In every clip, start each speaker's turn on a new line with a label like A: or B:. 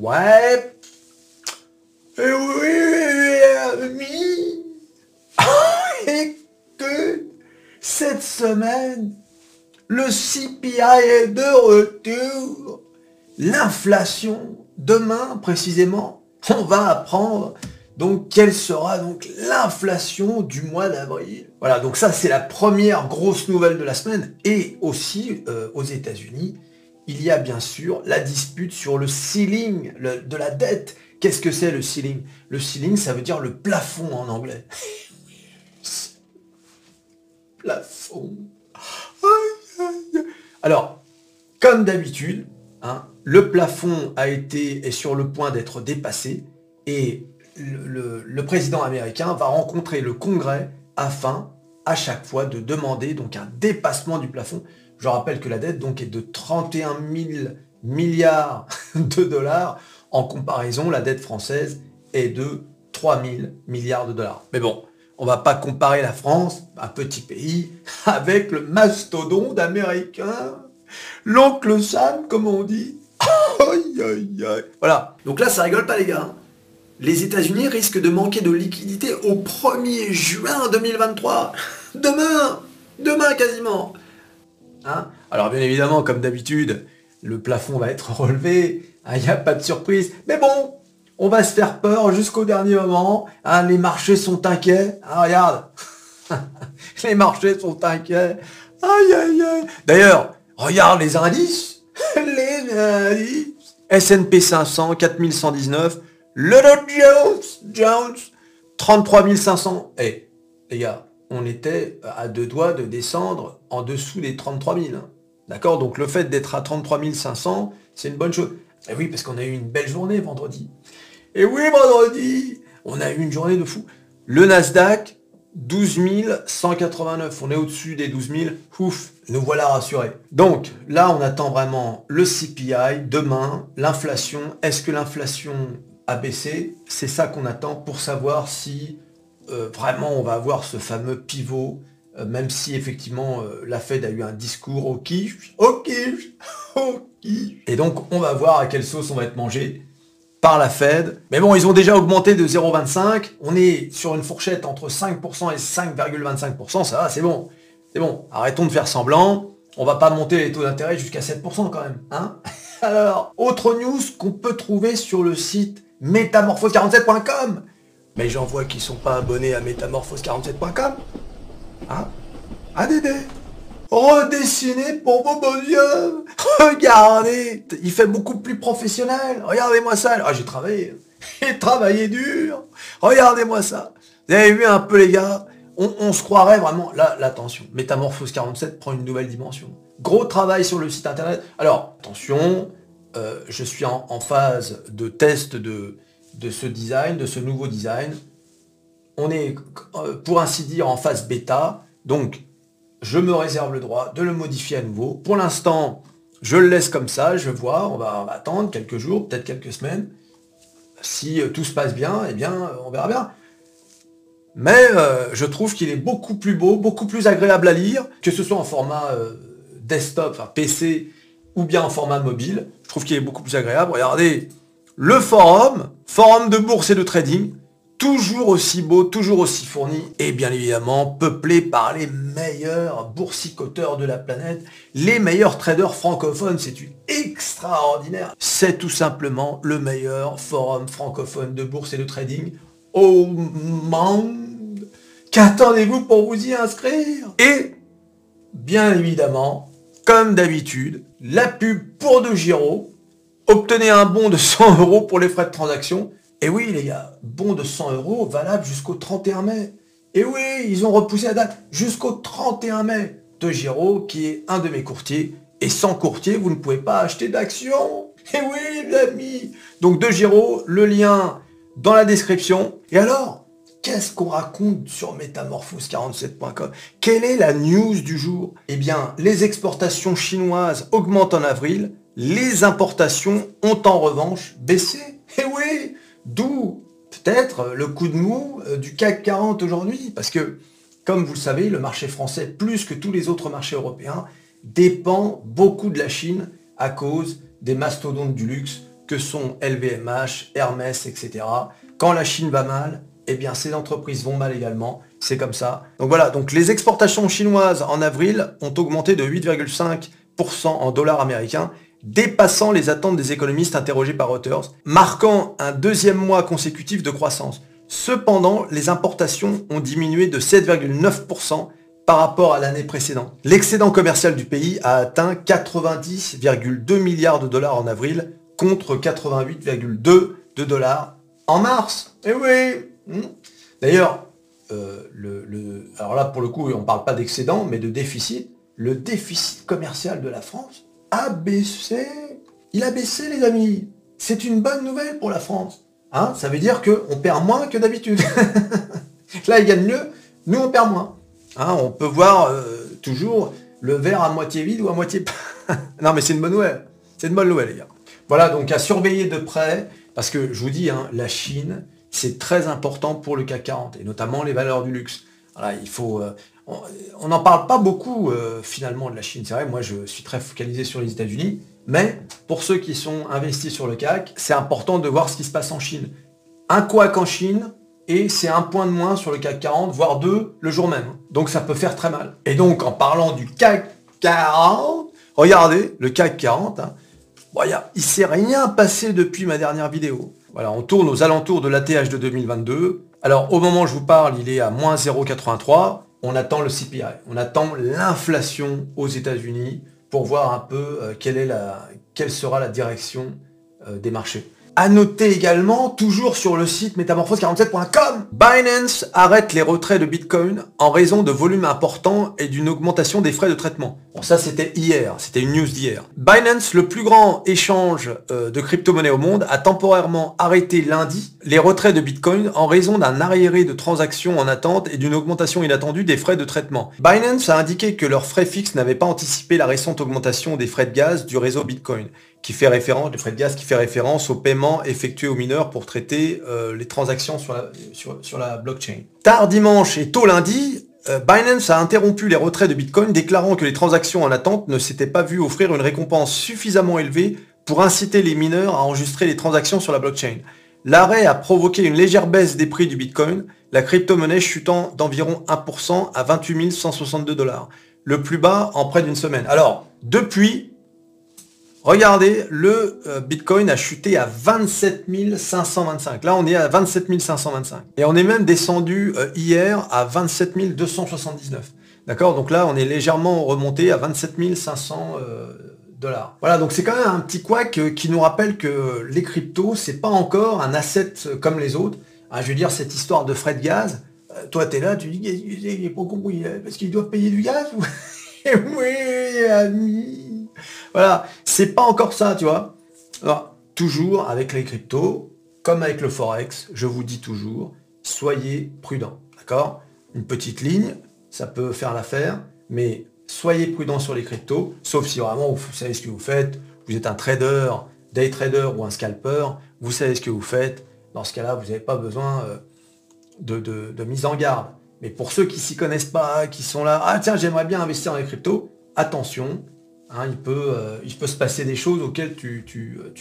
A: Ouais. Et oui, oui. Et que cette semaine, le CPI est de retour. L'inflation, demain précisément, on va apprendre donc quelle sera donc l'inflation du mois d'avril. Voilà, donc ça c'est la première grosse nouvelle de la semaine. Et aussi euh, aux États-Unis, il y a bien sûr la dispute sur le ceiling de la dette. Qu'est-ce que c'est le ceiling? Le ceiling, ça veut dire le plafond en anglais. plafond. Alors, comme d'habitude, hein, le plafond a été est sur le point d'être dépassé et le, président américain va rencontrer le Congrès afin à chaque fois de demander donc un dépassement du plafond. Je rappelle que la dette donc est de 31 000 milliards de dollars. En comparaison, la dette française est de 3 000 milliards de dollars. Mais bon, on va pas comparer la France, un petit pays, avec le mastodonte américain, l'oncle Sam, comme on dit. Voilà. Donc là, ça rigole pas les gars. Hein les États-Unis risquent de manquer de liquidité au 1er juin 2023. Demain Demain quasiment hein Alors bien évidemment, comme d'habitude, le plafond va être relevé, il hein, n'y a pas de surprise. Mais bon, on va se faire peur jusqu'au dernier moment. Hein, les marchés sont inquiets. regarde, les marchés sont inquiets. Aïe aïe aïe. D'ailleurs, regarde les indices. les indices. S&P 500, 4119. Le Jones, Jones, 33 500. Eh, les gars, on était à deux doigts de descendre en dessous des 33 000. Hein. D'accord? Donc le fait d'être à 33 500, c'est une bonne chose. Et eh oui, parce qu'on a eu une belle journée vendredi. Et oui, vendredi, on a eu une journée de fou. Le Nasdaq, 12 189. On est au-dessus des 12 000. Ouf, nous voilà rassurés. Donc là, on attend vraiment le CPI. Demain, l'inflation. Est-ce que l'inflation baisser, c'est ça qu'on attend pour savoir si vraiment on va avoir ce fameux pivot, euh, même si effectivement euh, la Fed a eu un discours au kiff, au kiff, au kiff. Et donc on va voir à quelle sauce on va être mangé par la Fed. Mais bon, ils ont déjà augmenté de 0,25. On est sur une fourchette entre 5% et 5,25%. Ça va, c'est bon. C'est bon. Arrêtons de faire semblant. On va pas monter les taux d'intérêt jusqu'à 7% quand même. Hein Alors, autre news qu'on peut trouver sur le site métamorphose47.com. Mais j'en vois qui sont pas abonnés à métamorphose47.com. Hein? ADD. Redessiné pour vos beaux yeux. Regardez. Il fait beaucoup plus professionnel. Regardez-moi ça. Ah, j'ai travaillé. J'ai travaillé dur. Regardez-moi ça. Vous avez vu un peu les gars? On, se croirait vraiment... Là, l'attention. Métamorphose 47 prend une nouvelle dimension. Gros travail sur le site internet. Alors, attention, euh, je suis en, phase de test de, de, ce design, de ce nouveau design. On est, euh, pour ainsi dire, en phase bêta. Donc, je me réserve le droit de le modifier à nouveau. Pour l'instant, je le laisse comme ça, je vois, on va, attendre quelques jours, peut-être quelques semaines. Si euh, tout se passe bien, eh bien, on verra bien. Mais je trouve qu'il est beaucoup plus beau, beaucoup plus agréable à lire, que ce soit en format desktop, enfin PC, ou bien en format mobile. Je trouve qu'il est beaucoup plus agréable. Regardez, le forum, forum de bourse et de trading, toujours aussi beau, toujours aussi fourni, et bien évidemment peuplé par les meilleurs boursicoteurs de la planète, les meilleurs traders francophones, c'est extraordinaire. C'est tout simplement le meilleur forum francophone de bourse et de trading au monde. Qu'attendez-vous pour vous y inscrire? Et, bien évidemment, comme d'habitude, la pub pour de Giro. Obtenez un bon de 100 euros pour les frais de transaction. Et oui, les gars, bon de 100 euros valable jusqu'au 31 mai. Et oui, ils ont repoussé la date jusqu'au 31 mai. De Giro, qui est un de mes courtiers. Et sans courtier, vous ne pouvez pas acheter d'actions. Et oui, les amis. Donc De Giro, le lien dans la description. Et alors, Qu'est-ce qu'on raconte sur métamorphose47.com Quelle est la news du jour? Eh bien, les exportations chinoises augmentent en avril, les importations ont en revanche baissé. Eh oui D'où peut-être le coup de mou euh, du CAC 40 aujourd'hui, parce que, comme vous le savez, le marché français, plus que tous les autres marchés européens, dépend beaucoup de la Chine à cause des mastodontes du luxe que sont LVMH, Hermès, etc. Quand la Chine va mal, eh bien ces entreprises vont mal également. C'est comme ça. Donc voilà, donc les exportations chinoises en avril ont augmenté de 8,5% en dollars américains, dépassant les attentes des économistes interrogés par Reuters, marquant un deuxième mois consécutif de croissance. Cependant, les importations ont diminué de 7,9% par rapport à l'année précédente. L'excédent commercial du pays a atteint 90,2 milliards de dollars en avril contre 88,2 de dollars en mars. Eh oui hmm. D'ailleurs, euh, alors là pour le coup on ne parle pas d'excédent mais de déficit. Le déficit commercial de la France a baissé. Il a baissé les amis. C'est une bonne nouvelle pour la France. Hein Ça veut dire qu'on perd moins que d'habitude. Là, il gagne mieux, nous on perd moins. Hein, on peut voir euh, toujours le verre à moitié vide ou à moitié non mais c'est une bonne nouvelle. C'est une bonne nouvelle les gars. Voilà donc à surveiller de près, parce que je vous dis, hein, la Chine, c'est très important pour le CAC 40, et notamment les valeurs du luxe. Voilà, il faut. Euh, on n'en parle pas beaucoup euh, finalement de la Chine. C'est vrai, moi je suis très focalisé sur les États-Unis. Mais pour ceux qui sont investis sur le CAC, c'est important de voir ce qui se passe en Chine. Un couac en Chine, et c'est un point de moins sur le CAC 40, voire deux le jour même. Donc ça peut faire très mal. Et donc en parlant du CAC 40, regardez, le CAC 40, hein, il s'est rien passé depuis ma dernière vidéo. Voilà, on tourne aux alentours de l'ATH de 2022. Alors au moment où je vous parle, il est à moins 0,83. On attend le CPI, on attend l'inflation aux États-Unis pour voir un peu euh, quelle, sera la direction euh, des marchés. À noter également, toujours sur le site métamorphose47.com, Binance arrête les retraits de Bitcoin en raison de volumes importants et d'une augmentation des frais de traitement. Bon, ça c'était hier, c'était une news d'hier. Binance, le plus grand échange euh, de crypto-monnaies au monde, a temporairement arrêté lundi les retraits de Bitcoin en raison d'un arriéré de transactions en attente et d'une augmentation inattendue des frais de traitement. Binance a indiqué que leurs frais fixes n'avaient pas anticipé la récente augmentation des frais de gaz du réseau Bitcoin qui fait référence, les frais de gaz qui fait référence au paiement effectué aux mineurs pour traiter euh, les transactions sur la, sur, la blockchain. Tard dimanche et tôt lundi, euh, Binance a interrompu les retraits de Bitcoin, déclarant que les transactions en attente ne s'étaient pas vues offrir une récompense suffisamment élevée pour inciter les mineurs à enregistrer les transactions sur la blockchain. L'arrêt a provoqué une légère baisse des prix du Bitcoin, la crypto-monnaie chutant d'environ 1% à 28 162 dollars, le plus bas en près d'une semaine. Alors, depuis, Regardez, le euh, Bitcoin a chuté à 27 525. Là, on est à 27 525. Et on est même descendu euh, hier à 27 279. D'accord? Donc là, on est légèrement remonté à 27 500 euh, dollars. Voilà, donc c'est quand même un petit couac qui nous rappelle que les cryptos, c'est pas encore un asset comme les autres. Ah, je veux dire, cette histoire de frais de gaz, toi, tu es là, tu dis, est pas compris, parce qu'ils doivent payer du gaz Oui, ami voilà, c'est pas encore ça, tu vois. Alors, toujours avec les cryptos, comme avec le forex, je vous dis toujours, soyez prudent, d'accord? Une petite ligne, ça peut faire l'affaire, mais soyez prudent sur les cryptos, sauf si vraiment vous savez ce que vous faites, vous êtes un trader, day trader ou un scalper, vous savez ce que vous faites. Dans ce cas-là, vous n'avez pas besoin euh, de, mise en garde. Mais pour ceux qui s'y connaissent pas, qui sont là, ah tiens, j'aimerais bien investir dans les cryptos, attention, Hein, il, peut, euh, il peut se passer des choses auxquelles tu,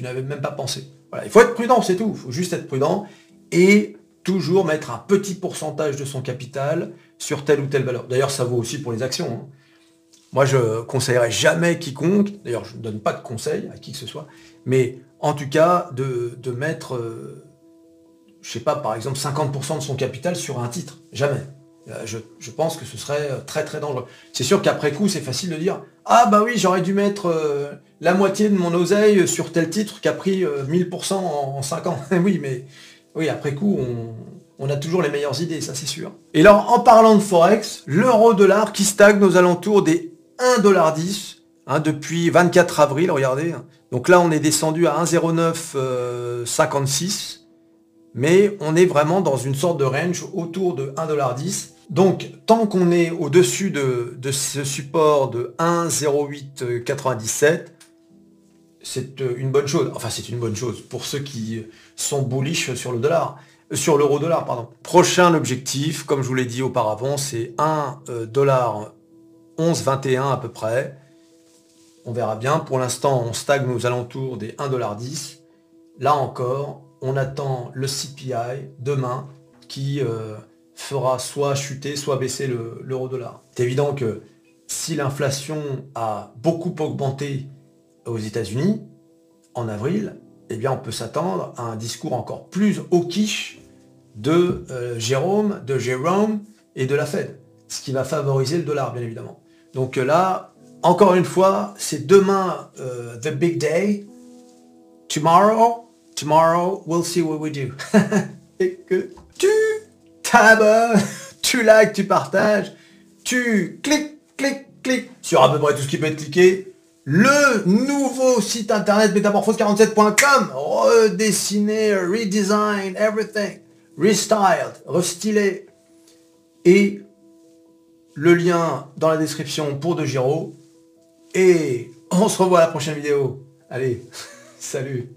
A: n'avais même pas pensé. Il faut être prudent, c'est tout. Il faut juste être prudent et toujours mettre un petit pourcentage de son capital sur telle ou telle valeur. D'ailleurs, ça vaut aussi pour les actions. Hein. Moi, je conseillerais jamais quiconque, d'ailleurs, je ne donne pas de conseils à qui que ce soit, mais en tout cas, de, mettre, euh, je sais pas, par exemple, 50% de son capital sur un titre. Jamais. Euh, je, pense que ce serait euh, très très dangereux. C'est sûr qu'après coup, c'est facile de dire Ah bah oui, j'aurais dû mettre euh, la moitié de mon oseille sur tel titre qui a pris 1000% en, 5 ans. oui, mais oui, après coup, on, a toujours les meilleures idées, ça c'est sûr. Et alors, en parlant de Forex, l'euro-dollar qui stagne aux alentours des 1,10$ hein, depuis 24 avril, regardez. Donc là, on est descendu à 1,0956. mais on est vraiment dans une sorte de range autour de 1,10$. Donc, tant qu'on est au-dessus de, ce support de 1,0897, c'est euh, une bonne chose. Enfin, c'est une bonne chose pour ceux qui sont bullish sur le dollar, euh, sur l'euro dollar, pardon. Prochain objectif, comme je vous l'ai dit auparavant, c'est 1 euh, dollar 11,21 à peu près. On verra bien. Pour l'instant, on stagne aux alentours des 1,10$. là encore, on attend le CPI demain qui fera soit chuter, soit baisser l'euro-dollar. C'est évident que si l'inflation a beaucoup augmenté aux États-Unis en avril, eh bien on peut s'attendre à un discours encore plus hawkish de euh, Jérôme, de Jérôme et de la Fed, ce qui va favoriser le dollar bien évidemment. Donc là, encore une fois, c'est demain euh, the big day. Tomorrow, tomorrow, we'll see what we do. t'abonnes, tu likes, tu partages, tu cliques, cliques, cliques sur à peu près tout ce qui peut être cliqué. Le nouveau site internet métamorphose47.com, redessiné, redesign, everything, restyled, restylé. Et le lien dans la description pour De Giro. Et on se revoit à la prochaine vidéo. Allez, salut